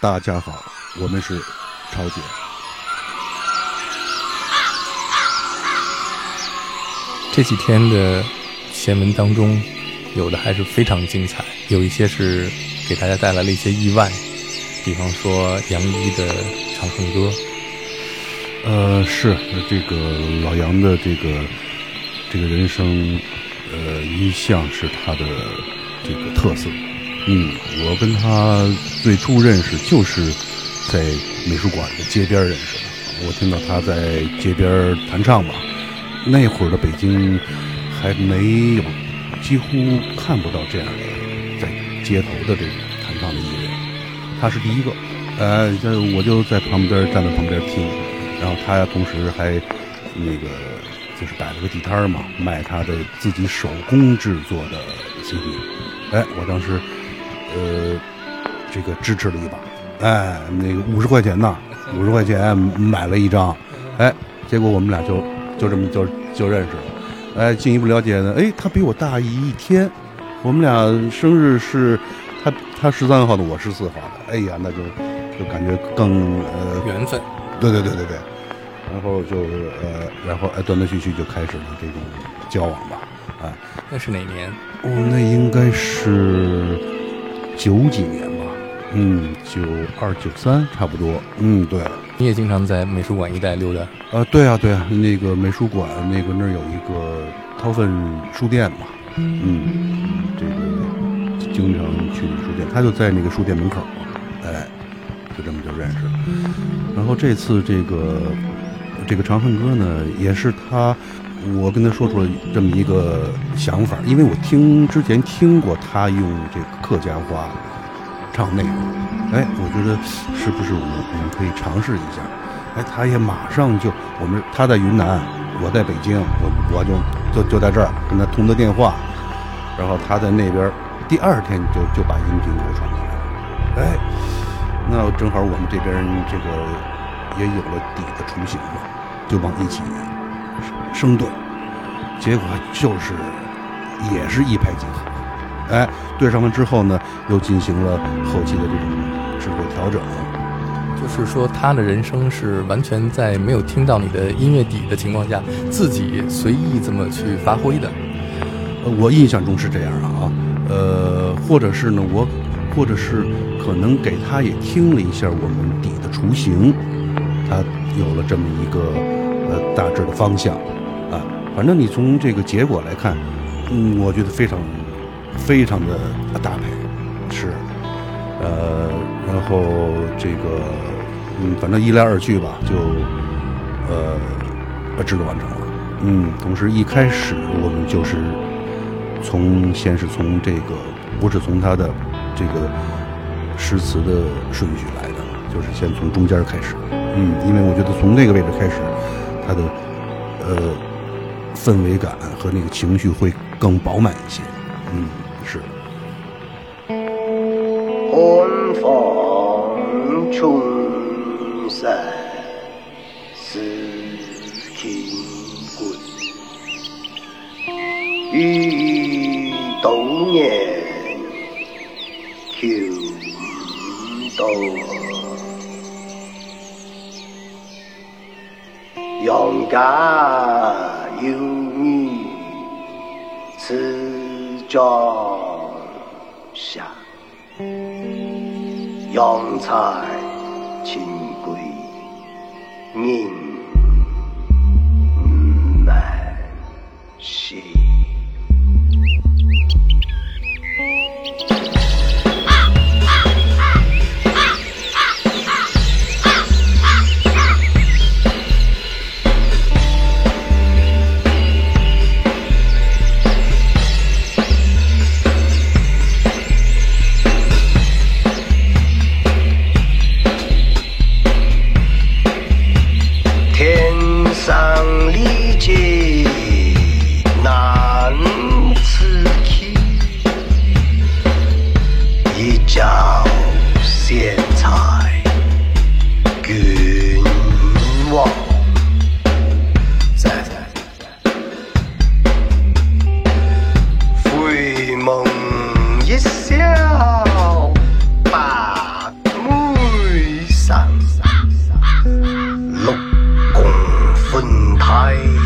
大家好，我们是超姐。这几天的新闻当中，有的还是非常精彩，有一些是给大家带来了一些意外，比方说杨一的《长恨歌》。呃，是这个老杨的这个这个人生，呃，一向是他的这个特色。嗯，我跟他最初认识就是在美术馆的街边认识的。我听到他在街边弹唱吧，那会儿的北京还没有，几乎看不到这样的在街头的这种弹唱的艺人，他是第一个。呃，这我就在旁边站在旁边听。然后他同时还那个就是摆了个地摊嘛，卖他的自己手工制作的 CD。哎，我当时呃这个支持了一把，哎，那个五十块钱呢，五十块钱买了一张，哎，结果我们俩就就这么就就认识了。哎，进一步了解呢，哎，他比我大一天，我们俩生日是他他十三号的，我十四号的，哎呀，那就就感觉更呃缘分。对对对对对，然后就呃，然后哎，断断续续就开始了这种交往吧，哎，那是哪年？哦，那应该是九几年吧，嗯，九二九三差不多，嗯，对。你也经常在美术馆一带溜达？啊，对啊，对啊，那个美术馆那个那儿有一个掏粪书店嘛，嗯，这个经常去书店，他就在那个书店门口，哎，就这么就认识了。然后这次这个这个《长恨歌》呢，也是他，我跟他说出了这么一个想法，因为我听之前听过他用这个客家话唱那个，哎，我觉得是不是我们我们可以尝试一下？哎，他也马上就我们他在云南，我在北京，我我就就就在这儿跟他通的电话，然后他在那边，第二天就就把音频给我传过来了，哎。那正好我们这边这个也有了底的雏形嘛，就往一起生对，结果就是也是一拍即合，哎，对上完之后呢，又进行了后期的这种制作调整。就是说，他的人生是完全在没有听到你的音乐底的情况下，自己随意这么去发挥的。呃我印象中是这样啊，呃，或者是呢，我，或者是。可能给他也听了一下我们底的雏形，他有了这么一个呃大致的方向啊。反正你从这个结果来看，嗯，我觉得非常非常的搭配，是呃，然后这个嗯，反正一来二去吧，就呃把制作完成了。嗯，同时一开始我们就是从先是从这个不是从他的这个。诗词的顺序来的，就是先从中间开始，嗯，因为我觉得从那个位置开始，它的呃氛围感和那个情绪会更饱满一些，嗯，是。寒风冲散思情归，欲多年秋。到杨家有女此朝下，杨才亲归人难心。high.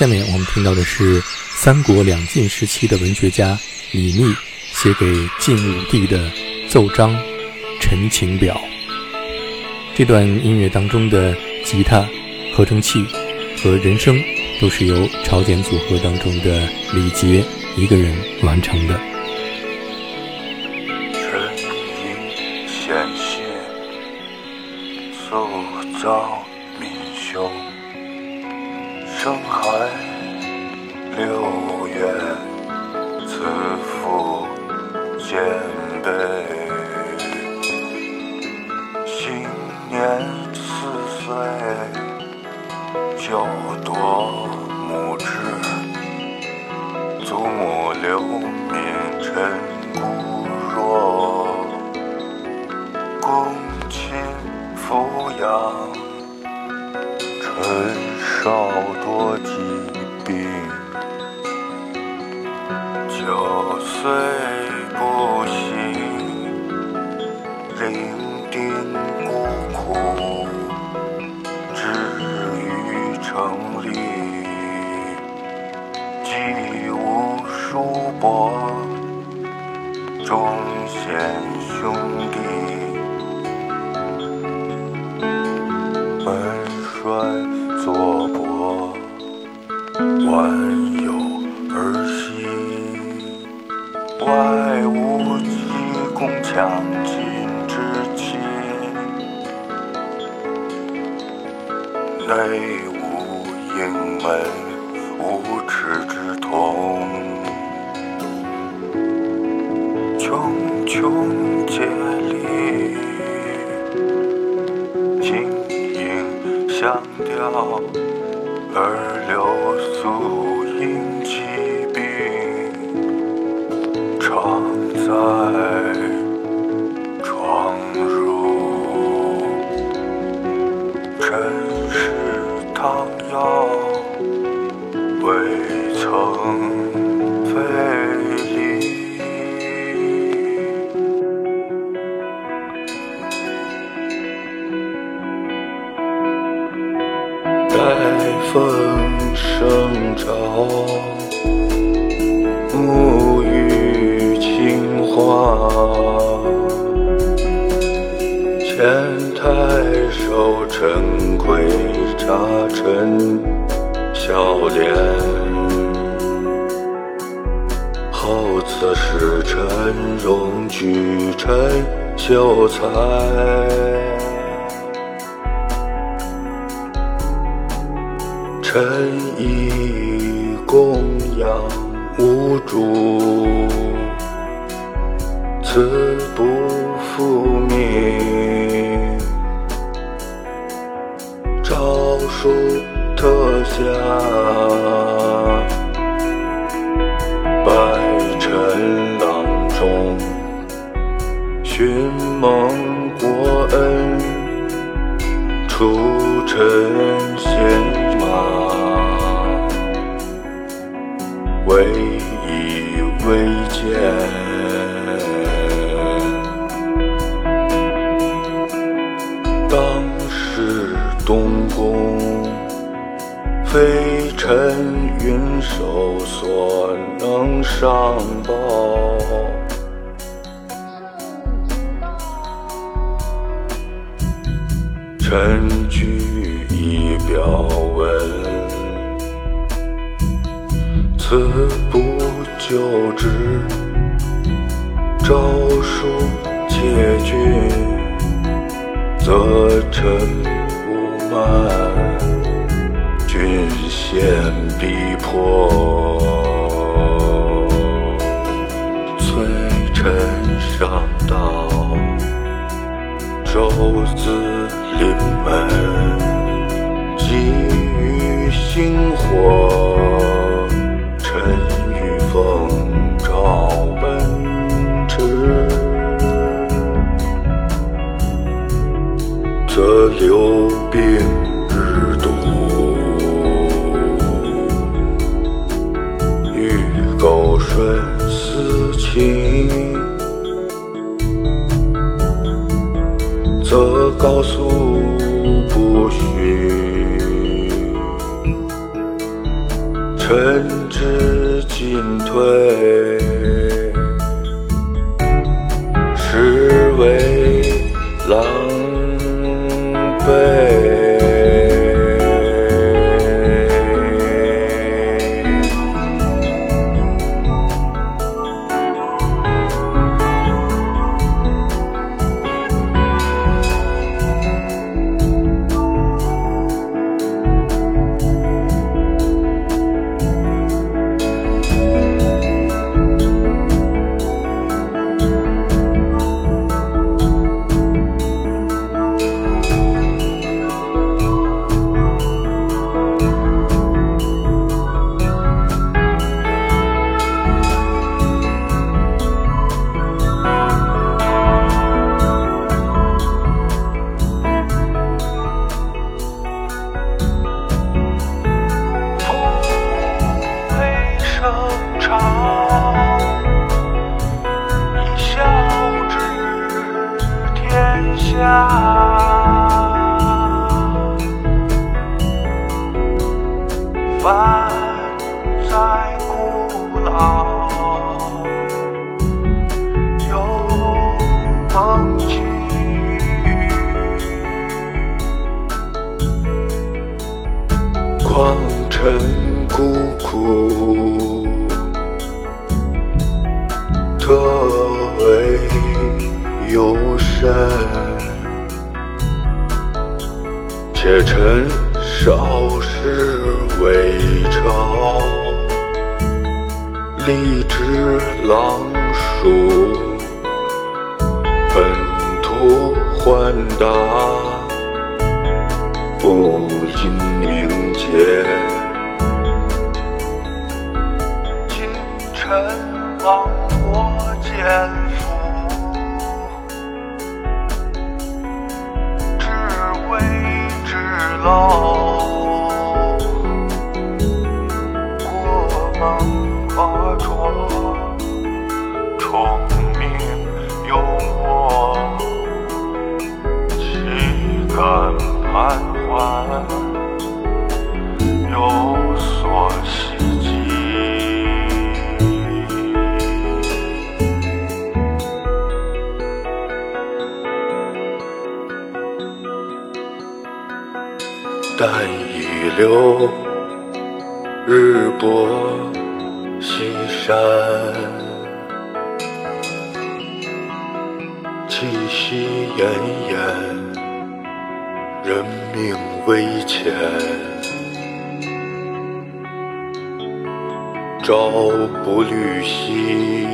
下面我们听到的是三国两晋时期的文学家李密写给晋武帝的奏章《陈情表》。这段音乐当中的吉他、合成器和人声都是由朝鲜组合当中的李杰一个人完成的。有夺母志。祖母留名尘风声照，沐浴清华。前太守陈奎茶陈。笑脸，后刺史陈荣举陈秀才，臣以供养无主，此不复命，诏书。特下，拜陈郎中，寻蒙云手所能上报，臣居以表文，此不就之，诏书窃郡，则臣不慢。君先逼迫，催臣上道，周子临门，急于星火，臣欲奉诏奔驰，则留诉不许。臣之进退，幽深。且臣少时为朝，立志狼鼠，本图换达。不因凝结，今臣亡我奸 long. 流日薄西山，气息奄奄，人命危浅。朝不虑夕，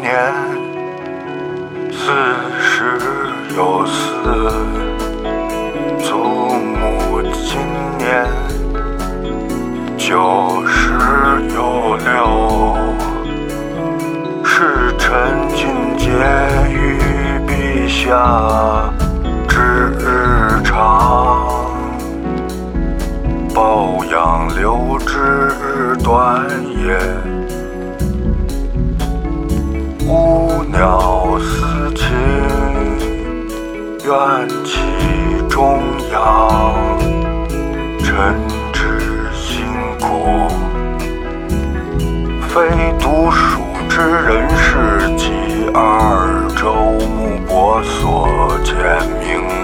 年四十有四，祖母今年九十有六，是臣今节于陛下之日长，抱养留之日短也。孤鸟思情，怨气中央，臣之辛苦，非独属之人士及二周目博所见明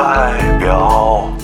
代表。